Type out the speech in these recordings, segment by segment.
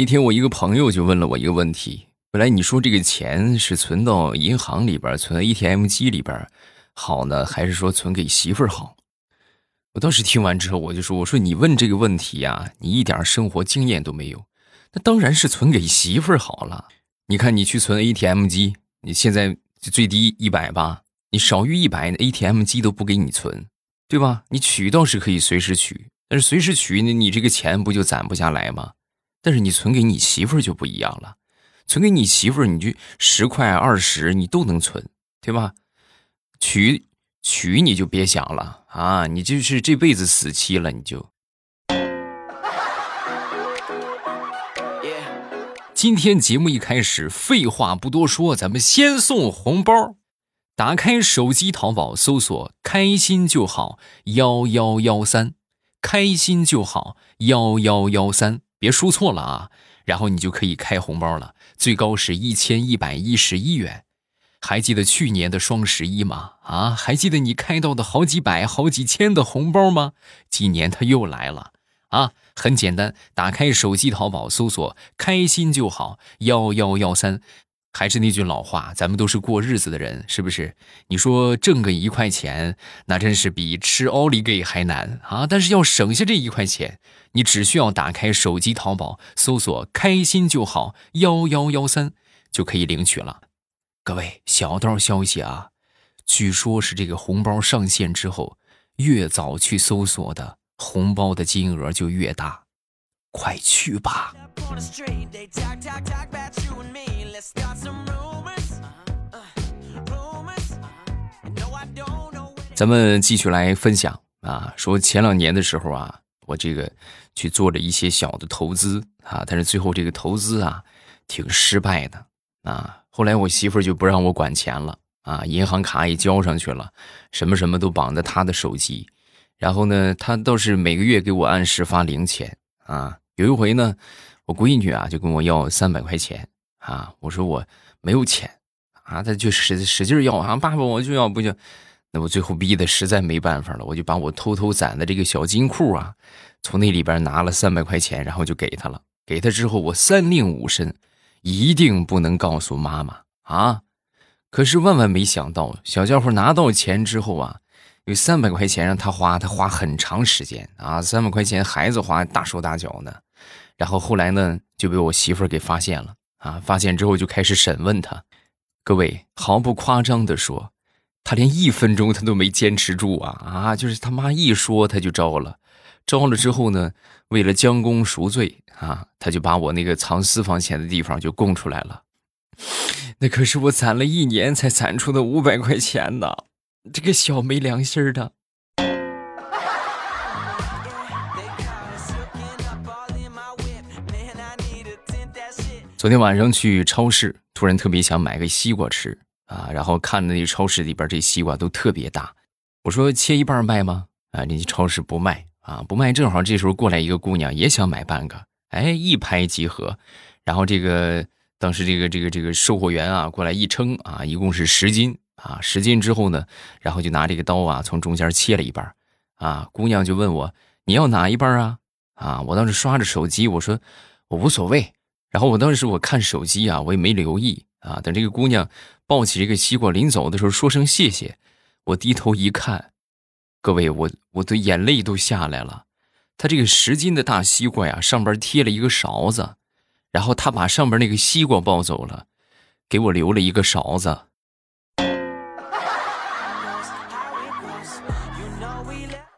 那天我一个朋友就问了我一个问题：，本来你说这个钱是存到银行里边、存 ATM 机里边好呢，还是说存给媳妇儿好？我当时听完之后，我就说：“我说你问这个问题呀，你一点生活经验都没有。那当然是存给媳妇儿好了。你看，你去存 ATM 机，你现在最低一百吧，你少于一百，ATM 机都不给你存，对吧？你取倒是可以随时取，但是随时取，你你这个钱不就攒不下来吗？”但是你存给你媳妇儿就不一样了，存给你媳妇儿，你就十块二十你都能存，对吧？娶娶你就别想了啊，你就是这辈子死期了，你就。今天节目一开始，废话不多说，咱们先送红包。打开手机淘宝，搜索“开心就好幺幺幺三”，开心就好幺幺幺三。别输错了啊！然后你就可以开红包了，最高是一千一百一十一元。还记得去年的双十一吗？啊，还记得你开到的好几百、好几千的红包吗？今年它又来了啊！很简单，打开手机淘宝，搜索“开心就好幺幺幺三”。还是那句老话，咱们都是过日子的人，是不是？你说挣个一块钱，那真是比吃奥利给还难啊！但是要省下这一块钱，你只需要打开手机淘宝，搜索“开心就好幺幺幺三”，就可以领取了。各位，小道消息啊，据说是这个红包上线之后，越早去搜索的红包的金额就越大，快去吧！咱们继续来分享啊，说前两年的时候啊，我这个去做了一些小的投资啊，但是最后这个投资啊挺失败的啊。后来我媳妇儿就不让我管钱了啊，银行卡也交上去了，什么什么都绑在她的手机，然后呢，她倒是每个月给我按时发零钱啊。有一回呢，我闺女啊就跟我要三百块钱。啊！我说我没有钱啊，他就使使劲要啊，爸爸我就要不就，那我最后逼的实在没办法了，我就把我偷偷攒的这个小金库啊，从那里边拿了三百块钱，然后就给他了。给他之后，我三令五申，一定不能告诉妈妈啊。可是万万没想到，小家伙拿到钱之后啊，有三百块钱让他花，他花很长时间啊，三百块钱孩子花大手大脚呢。然后后来呢，就被我媳妇儿给发现了。啊！发现之后就开始审问他。各位毫不夸张的说，他连一分钟他都没坚持住啊！啊，就是他妈一说他就招了，招了之后呢，为了将功赎罪啊，他就把我那个藏私房钱的地方就供出来了。那可是我攒了一年才攒出的五百块钱呢，这个小没良心的。昨天晚上去超市，突然特别想买个西瓜吃啊，然后看那超市里边这西瓜都特别大，我说切一半卖吗？啊，人家超市不卖啊，不卖。正好这时候过来一个姑娘，也想买半个，哎，一拍即合。然后这个当时这个这个这个售货员啊过来一称啊，一共是十斤啊，十斤之后呢，然后就拿这个刀啊从中间切了一半啊，姑娘就问我你要哪一半啊？啊，我当时刷着手机，我说我无所谓。然后我当时我看手机啊，我也没留意啊。等这个姑娘抱起这个西瓜临走的时候，说声谢谢，我低头一看，各位，我我的眼泪都下来了。她这个十斤的大西瓜呀，上边贴了一个勺子，然后她把上边那个西瓜抱走了，给我留了一个勺子。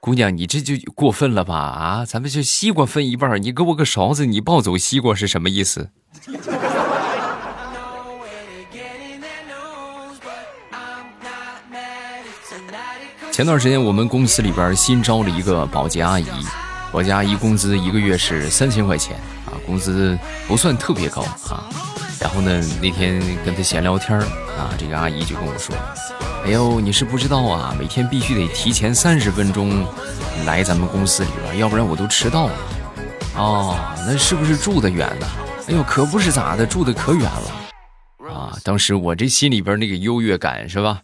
姑娘，你这就过分了吧？啊，咱们这西瓜分一半，你给我个勺子，你抱走西瓜是什么意思？前段时间我们公司里边新招了一个保洁阿姨，保洁阿姨工资一个月是三千块钱啊，工资不算特别高啊。然后呢，那天跟她闲聊天啊，这个阿姨就跟我说。哎呦，你是不知道啊，每天必须得提前三十分钟来咱们公司里边，要不然我都迟到了。哦，那是不是住的远呢？哎呦，可不是咋的，住的可远了。啊，当时我这心里边那个优越感是吧？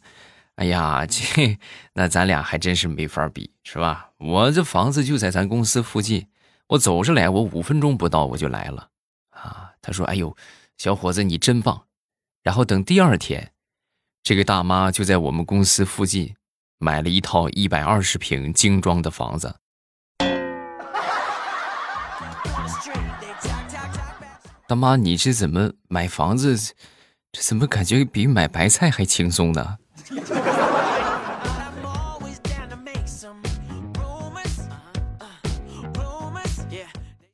哎呀，这那咱俩还真是没法比，是吧？我这房子就在咱公司附近，我走着来，我五分钟不到我就来了。啊，他说：“哎呦，小伙子你真棒。”然后等第二天，这个大妈就在我们公司附近买了一套一百二十平精装的房子。大妈，你这怎么买房子？这怎么感觉比买白菜还轻松呢？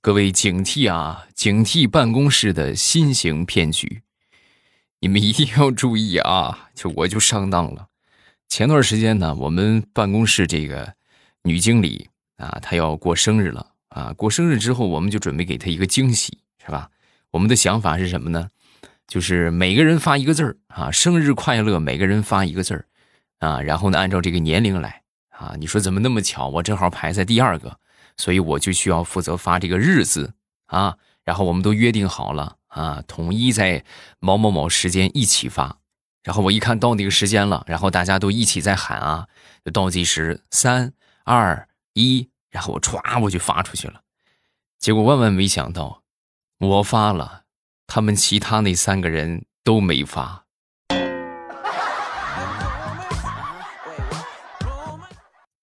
各位警惕啊！警惕办公室的新型骗局，你们一定要注意啊！就我就上当了。前段时间呢，我们办公室这个女经理啊，她要过生日了啊。过生日之后，我们就准备给她一个惊喜，是吧？我们的想法是什么呢？就是每个人发一个字儿啊，生日快乐，每个人发一个字儿啊，然后呢，按照这个年龄来啊。你说怎么那么巧？我正好排在第二个，所以我就需要负责发这个日子啊。然后我们都约定好了啊，统一在某某某时间一起发。然后我一看到那个时间了，然后大家都一起在喊啊，就倒计时三二一，然后我歘我就发出去了。结果万万没想到。我发了，他们其他那三个人都没发。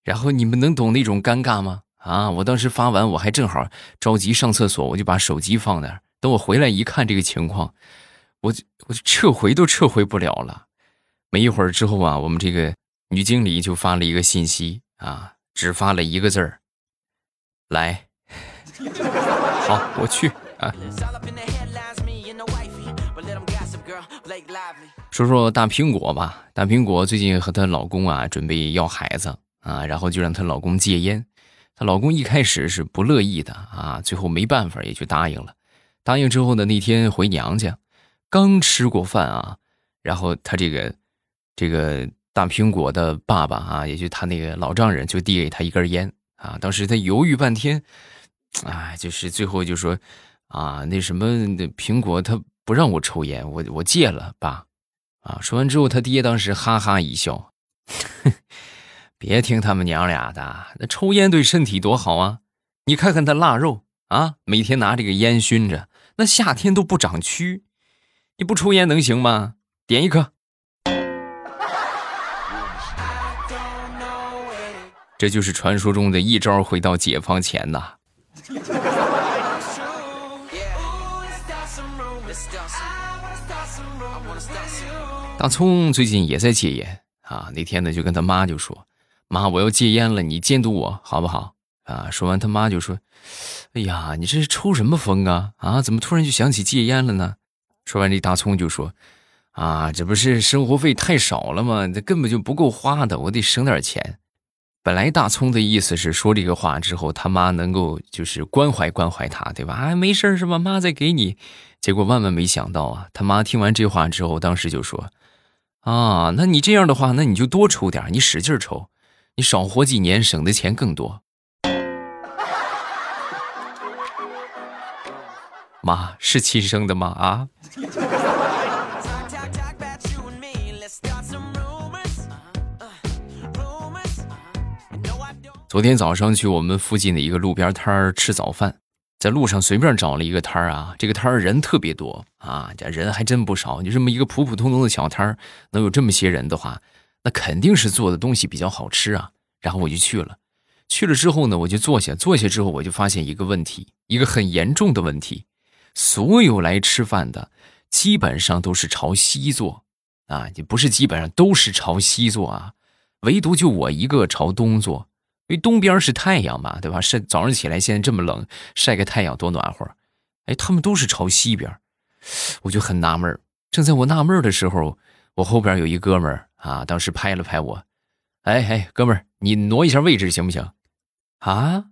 然后你们能懂那种尴尬吗？啊，我当时发完，我还正好着急上厕所，我就把手机放那儿。等我回来一看这个情况，我就我就撤回都撤回不了了。没一会儿之后啊，我们这个女经理就发了一个信息啊，只发了一个字儿：来。好，我去啊。说说大苹果吧，大苹果最近和她老公啊准备要孩子啊，然后就让她老公戒烟。她老公一开始是不乐意的啊，最后没办法也就答应了。答应之后呢，那天回娘家，刚吃过饭啊，然后他这个这个大苹果的爸爸啊，也就他那个老丈人就递给他一根烟啊，当时他犹豫半天，哎，就是最后就说。啊，那什么，那苹果他不让我抽烟，我我戒了，爸。啊，说完之后，他爹当时哈哈一笑，别听他们娘俩的，那抽烟对身体多好啊！你看看他腊肉啊，每天拿这个烟熏着，那夏天都不长蛆。你不抽烟能行吗？点一颗。这就是传说中的一招回到解放前呐。大葱最近也在戒烟啊，那天呢就跟他妈就说：“妈，我要戒烟了，你监督我好不好？”啊，说完他妈就说：“哎呀，你这是抽什么风啊？啊，怎么突然就想起戒烟了呢？”说完这大葱就说：“啊，这不是生活费太少了吗？这根本就不够花的，我得省点钱。”本来大葱的意思是说这个话之后，他妈能够就是关怀关怀他，对吧？啊，没事是吧？妈再给你。结果万万没想到啊，他妈听完这话之后，当时就说。啊，那你这样的话，那你就多抽点，你使劲抽，你少活几年，省的钱更多。妈是亲生的吗？啊？昨天早上去我们附近的一个路边摊儿吃早饭。在路上随便找了一个摊儿啊，这个摊儿人特别多啊，这人还真不少。就这么一个普普通通的小摊儿，能有这么些人的话，那肯定是做的东西比较好吃啊。然后我就去了，去了之后呢，我就坐下，坐下之后我就发现一个问题，一个很严重的问题，所有来吃饭的基本上都是朝西坐啊，你不是基本上都是朝西坐啊，唯独就我一个朝东坐。因为东边是太阳嘛，对吧？晒早上起来，现在这么冷，晒个太阳多暖和。哎，他们都是朝西边，我就很纳闷正在我纳闷的时候，我后边有一哥们儿啊，当时拍了拍我，哎哎，哥们儿，你挪一下位置行不行？啊？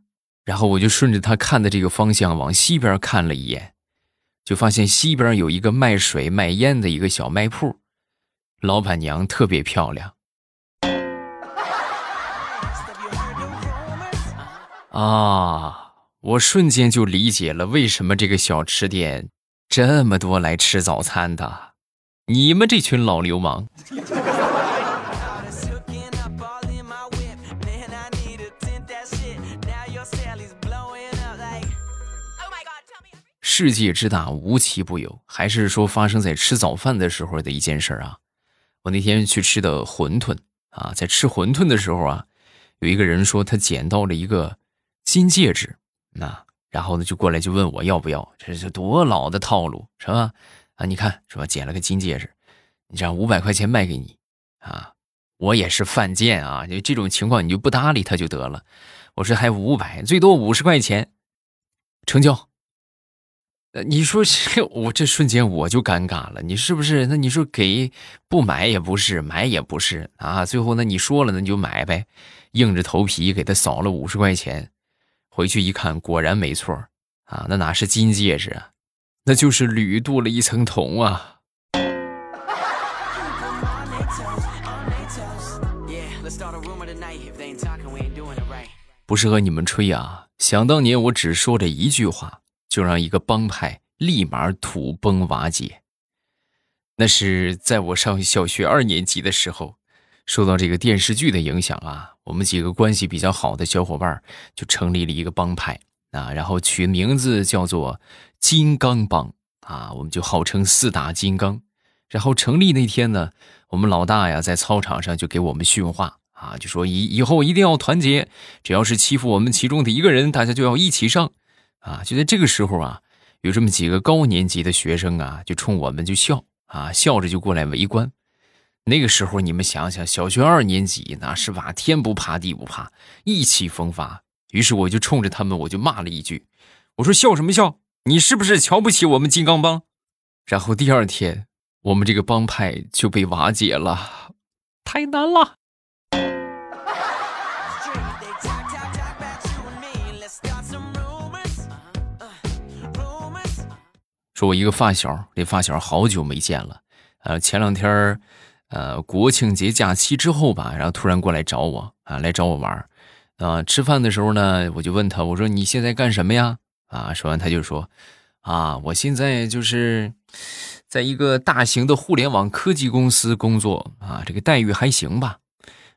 然后我就顺着他看的这个方向往西边看了一眼，就发现西边有一个卖水卖烟的一个小卖铺，老板娘特别漂亮。啊！我瞬间就理解了为什么这个小吃店这么多来吃早餐的，你们这群老流氓！世界之大，无奇不有。还是说发生在吃早饭的时候的一件事啊？我那天去吃的馄饨啊，在吃馄饨的时候啊，有一个人说他捡到了一个金戒指，那然后呢就过来就问我要不要？这是多老的套路是吧？啊，你看是吧？捡了个金戒指，你这样五百块钱卖给你啊？我也是犯贱啊！就这种情况，你就不搭理他就得了。我说还五百，最多五十块钱，成交。呃，你说这我这瞬间我就尴尬了，你是不是？那你说给不买也不是，买也不是啊？最后那你说了，那你就买呗，硬着头皮给他扫了五十块钱，回去一看，果然没错啊，那哪是金戒指啊，那就是铝镀了一层铜啊。不是和你们吹啊！想当年我只说这一句话，就让一个帮派立马土崩瓦解。那是在我上小学二年级的时候，受到这个电视剧的影响啊，我们几个关系比较好的小伙伴就成立了一个帮派啊，然后取名字叫做金刚帮啊，我们就号称四大金刚。然后成立那天呢，我们老大呀在操场上就给我们训话。啊，就说以以后一定要团结，只要是欺负我们其中的一个人，大家就要一起上。啊，就在这个时候啊，有这么几个高年级的学生啊，就冲我们就笑啊，笑着就过来围观。那个时候你们想想，小学二年级那是吧，天不怕地不怕，意气风发。于是我就冲着他们，我就骂了一句，我说笑什么笑？你是不是瞧不起我们金刚帮？然后第二天，我们这个帮派就被瓦解了，太难了。说我一个发小，这发小好久没见了，呃，前两天呃，国庆节假期之后吧，然后突然过来找我啊，来找我玩啊，吃饭的时候呢，我就问他，我说你现在干什么呀？啊，说完他就说，啊，我现在就是在一个大型的互联网科技公司工作啊，这个待遇还行吧，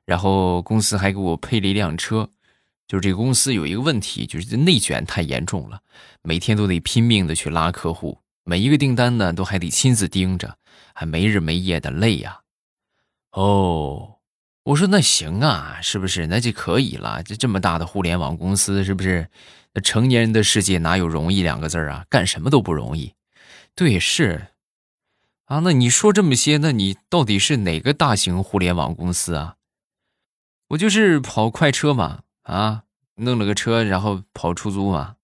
然后公司还给我配了一辆车，就是这个公司有一个问题，就是内卷太严重了，每天都得拼命的去拉客户。每一个订单呢，都还得亲自盯着，还没日没夜的累呀。哦，我说那行啊，是不是？那就可以了。这这么大的互联网公司，是不是？成年人的世界哪有容易两个字啊？干什么都不容易。对，是。啊，那你说这么些，那你到底是哪个大型互联网公司啊？我就是跑快车嘛，啊，弄了个车，然后跑出租嘛。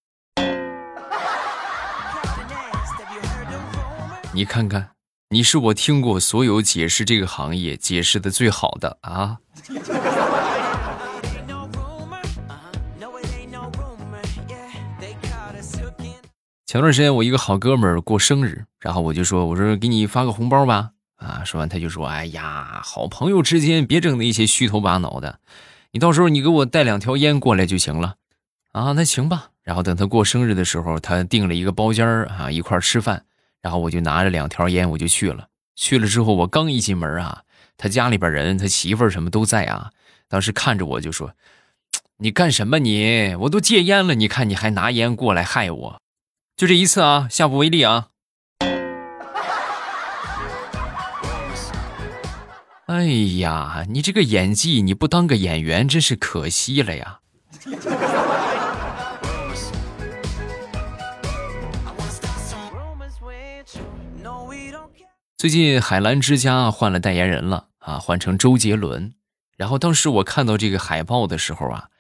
你看看，你是我听过所有解释这个行业解释的最好的啊！前段时间我一个好哥们儿过生日，然后我就说：“我说给你发个红包吧。”啊，说完他就说：“哎呀，好朋友之间别整那些虚头巴脑的，你到时候你给我带两条烟过来就行了。”啊，那行吧。然后等他过生日的时候，他订了一个包间儿啊，一块儿吃饭。然后我就拿着两条烟，我就去了。去了之后，我刚一进门啊，他家里边人，他媳妇儿什么都在啊。当时看着我就说：“你干什么你？我都戒烟了，你看你还拿烟过来害我。”就这一次啊，下不为例啊。哎呀，你这个演技，你不当个演员真是可惜了呀。最近海澜之家换了代言人了啊，换成周杰伦。然后当时我看到这个海报的时候啊，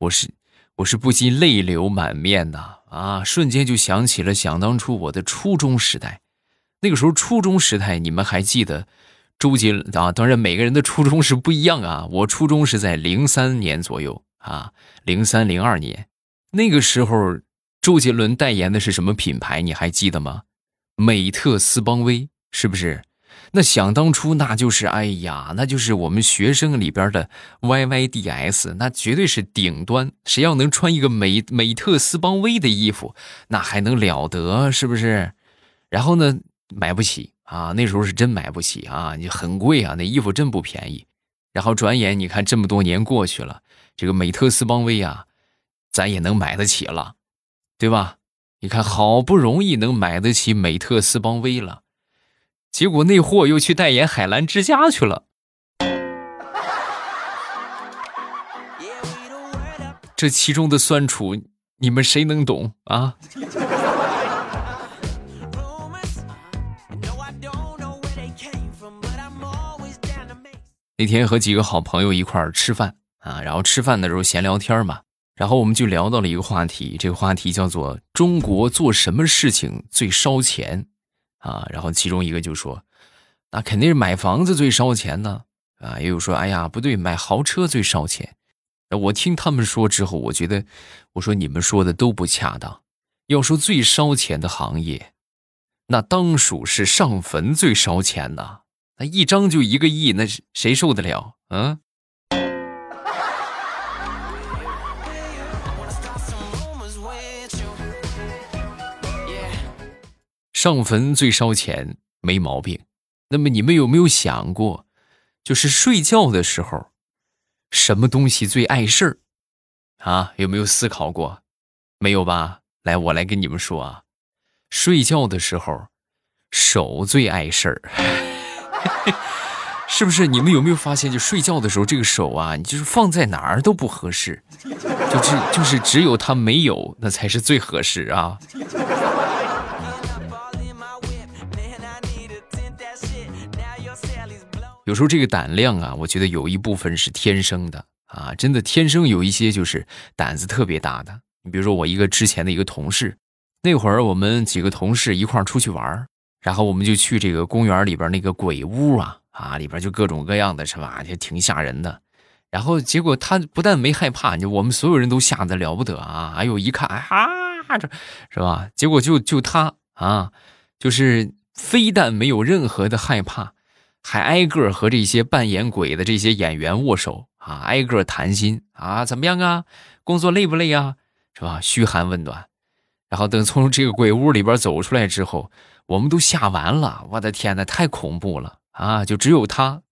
我是我是不禁泪流满面呐，啊瞬间就想起了想当初我的初中时代。那个时候初中时代，你们还记得周杰伦啊？当然每个人的初中是不一样啊。我初中是在零三年左右啊，零三零二年那个时候，周杰伦代言的是什么品牌？你还记得吗？美特斯邦威。是不是？那想当初，那就是哎呀，那就是我们学生里边的 YYDS，那绝对是顶端。谁要能穿一个美美特斯邦威的衣服，那还能了得？是不是？然后呢，买不起啊，那时候是真买不起啊，你很贵啊，那衣服真不便宜。然后转眼你看这么多年过去了，这个美特斯邦威啊，咱也能买得起了，对吧？你看好不容易能买得起美特斯邦威了，结果那货又去代言海澜之家去了。这其中的酸楚，你们谁能懂啊？那天和几个好朋友一块儿吃饭啊，然后吃饭的时候闲聊天嘛，然后我们就聊到了一个话题，这个话题叫做“中国做什么事情最烧钱”，啊，然后其中一个就说：“那肯定是买房子最烧钱呢。”啊，也有说：“哎呀，不对，买豪车最烧钱。”我听他们说之后，我觉得，我说你们说的都不恰当。要说最烧钱的行业，那当属是上坟最烧钱的。那一张就一个亿，那谁受得了？嗯。上坟最烧钱，没毛病。那么你们有没有想过，就是睡觉的时候，什么东西最碍事儿？啊，有没有思考过？没有吧？来，我来跟你们说啊，睡觉的时候，手最碍事儿。是不是？你们有没有发现，就睡觉的时候，这个手啊，你就是放在哪儿都不合适，就是就是只有它没有，那才是最合适啊。有时候这个胆量啊，我觉得有一部分是天生的啊，真的天生有一些就是胆子特别大的。你比如说我一个之前的一个同事，那会儿我们几个同事一块儿出去玩然后我们就去这个公园里边那个鬼屋啊啊，里边就各种各样的，是吧？就挺吓人的。然后结果他不但没害怕，就我们所有人都吓得了不得啊！哎呦，一看啊，这是吧？结果就就他啊，就是非但没有任何的害怕，还挨个和这些扮演鬼的这些演员握手啊，挨个谈心啊，怎么样啊？工作累不累啊？是吧？嘘寒问暖。然后等从这个鬼屋里边走出来之后。我们都吓完了，我的天哪，太恐怖了啊！就只有他，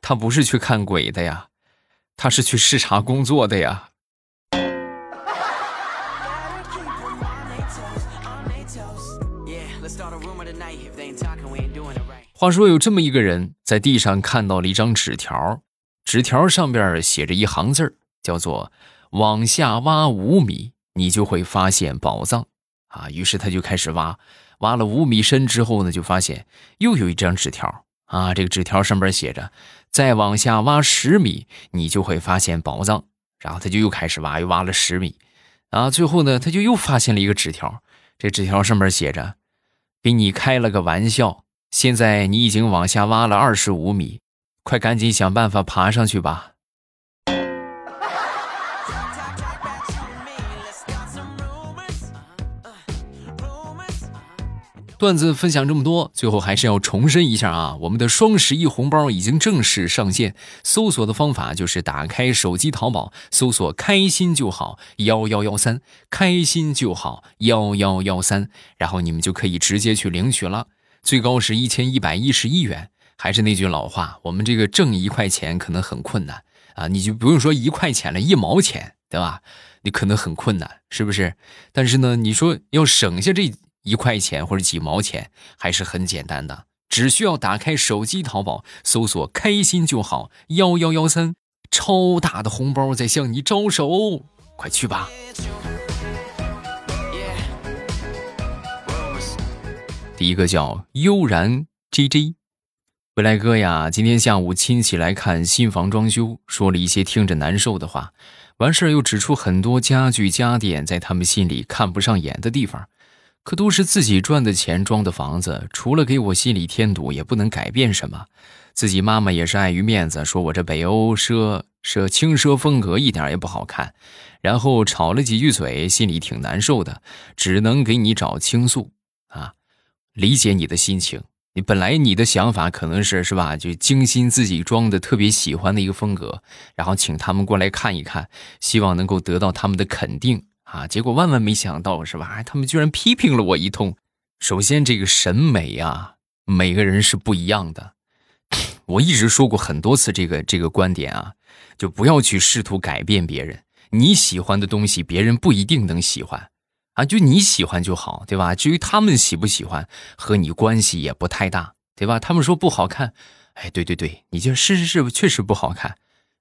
他不是去看鬼的呀，他是去视察工作的呀。话说有这么一个人在地上看到了一张纸条，纸条上边写着一行字，叫做“往下挖五米，你就会发现宝藏”。啊，于是他就开始挖。挖了五米深之后呢，就发现又有一张纸条啊！这个纸条上边写着：“再往下挖十米，你就会发现宝藏。”然后他就又开始挖，又挖了十米，啊，最后呢，他就又发现了一个纸条。这纸条上面写着：“给你开了个玩笑，现在你已经往下挖了二十五米，快赶紧想办法爬上去吧。”段子分享这么多，最后还是要重申一下啊！我们的双十一红包已经正式上线，搜索的方法就是打开手机淘宝，搜索“开心就好幺幺幺三”，开心就好幺幺幺三，然后你们就可以直接去领取了，最高是一千一百一十一元。还是那句老话，我们这个挣一块钱可能很困难啊，你就不用说一块钱了，一毛钱，对吧？你可能很困难，是不是？但是呢，你说要省下这。一块钱或者几毛钱还是很简单的，只需要打开手机淘宝，搜索“开心就好幺幺幺三”，超大的红包在向你招手，快去吧！第一个叫悠然 J J，未来哥呀，今天下午亲戚来看新房装修，说了一些听着难受的话，完事儿又指出很多家具家电在他们心里看不上眼的地方。可都是自己赚的钱装的房子，除了给我心里添堵，也不能改变什么。自己妈妈也是碍于面子，说我这北欧奢奢轻奢风格一点也不好看，然后吵了几句嘴，心里挺难受的，只能给你找倾诉。理解你的心情，你本来你的想法可能是是吧，就精心自己装的特别喜欢的一个风格，然后请他们过来看一看，希望能够得到他们的肯定。啊！结果万万没想到，是吧？他们居然批评了我一通。首先，这个审美啊，每个人是不一样的。我一直说过很多次这个这个观点啊，就不要去试图改变别人。你喜欢的东西，别人不一定能喜欢。啊，就你喜欢就好，对吧？至于他们喜不喜欢，和你关系也不太大，对吧？他们说不好看，哎，对对对，你就是是是，确实不好看，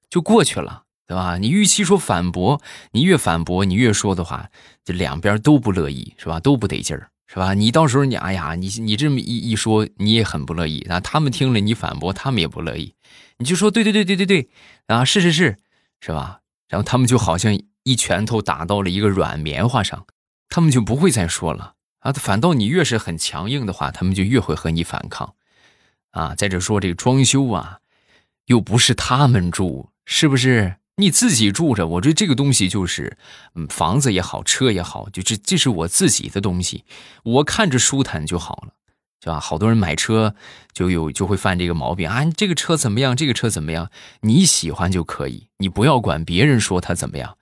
就过去了，对吧？你与其说反驳，你越反驳，你越说的话，这两边都不乐意，是吧？都不得劲儿，是吧？你到时候你哎呀，你你这么一一说，你也很不乐意啊。他们听了你反驳，他们也不乐意，你就说对对对对对对啊，是是是，是吧？然后他们就好像一拳头打到了一个软棉花上。他们就不会再说了啊！反倒你越是很强硬的话，他们就越会和你反抗，啊！在这说这个装修啊，又不是他们住，是不是？你自己住着，我觉得这个东西就是，嗯，房子也好，车也好，就这这是我自己的东西，我看着舒坦就好了，是吧？好多人买车就有就会犯这个毛病啊！这个车怎么样？这个车怎么样？你喜欢就可以，你不要管别人说他怎么样。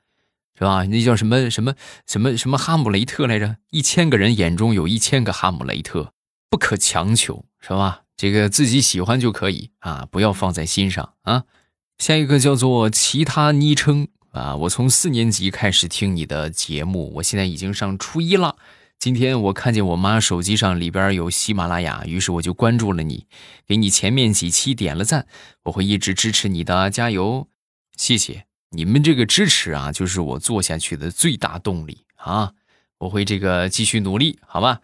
是吧？那叫什么什么什么什么哈姆雷特来着？一千个人眼中有一千个哈姆雷特，不可强求，是吧？这个自己喜欢就可以啊，不要放在心上啊。下一个叫做其他昵称啊，我从四年级开始听你的节目，我现在已经上初一了。今天我看见我妈手机上里边有喜马拉雅，于是我就关注了你，给你前面几期点了赞，我会一直支持你的，加油，谢谢。你们这个支持啊，就是我做下去的最大动力啊！我会这个继续努力，好吧？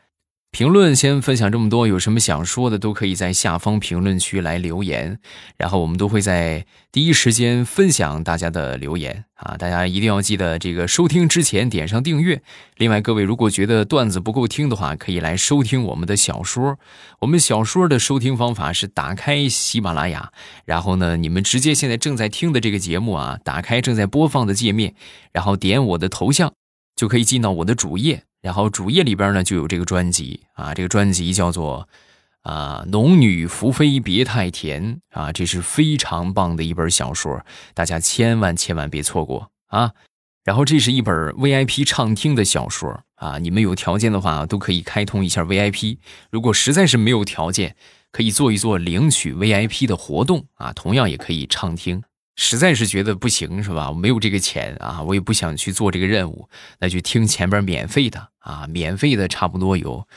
评论先分享这么多，有什么想说的都可以在下方评论区来留言，然后我们都会在第一时间分享大家的留言啊！大家一定要记得这个收听之前点上订阅。另外，各位如果觉得段子不够听的话，可以来收听我们的小说。我们小说的收听方法是打开喜马拉雅，然后呢，你们直接现在正在听的这个节目啊，打开正在播放的界面，然后点我的头像，就可以进到我的主页。然后主页里边呢就有这个专辑啊，这个专辑叫做啊《农女福妃别太甜》啊，这是非常棒的一本小说，大家千万千万别错过啊！然后这是一本 VIP 畅听的小说啊，你们有条件的话都可以开通一下 VIP，如果实在是没有条件，可以做一做领取 VIP 的活动啊，同样也可以畅听。实在是觉得不行，是吧？我没有这个钱啊，我也不想去做这个任务，那就听前边免费的啊，免费的差不多有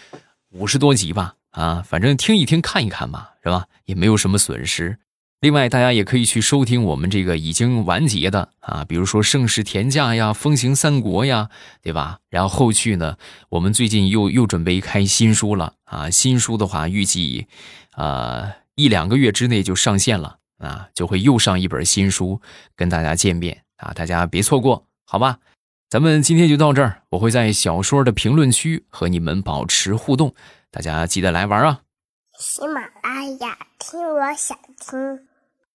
五十多集吧，啊，反正听一听看一看嘛，是吧？也没有什么损失。另外，大家也可以去收听我们这个已经完结的啊，比如说《盛世田价》呀，《风行三国》呀，对吧？然后后续呢，我们最近又又准备开新书了啊，新书的话预计啊一两个月之内就上线了。啊，就会又上一本新书跟大家见面啊，大家别错过，好吧？咱们今天就到这儿，我会在小说的评论区和你们保持互动，大家记得来玩啊！喜马拉雅听，我想听。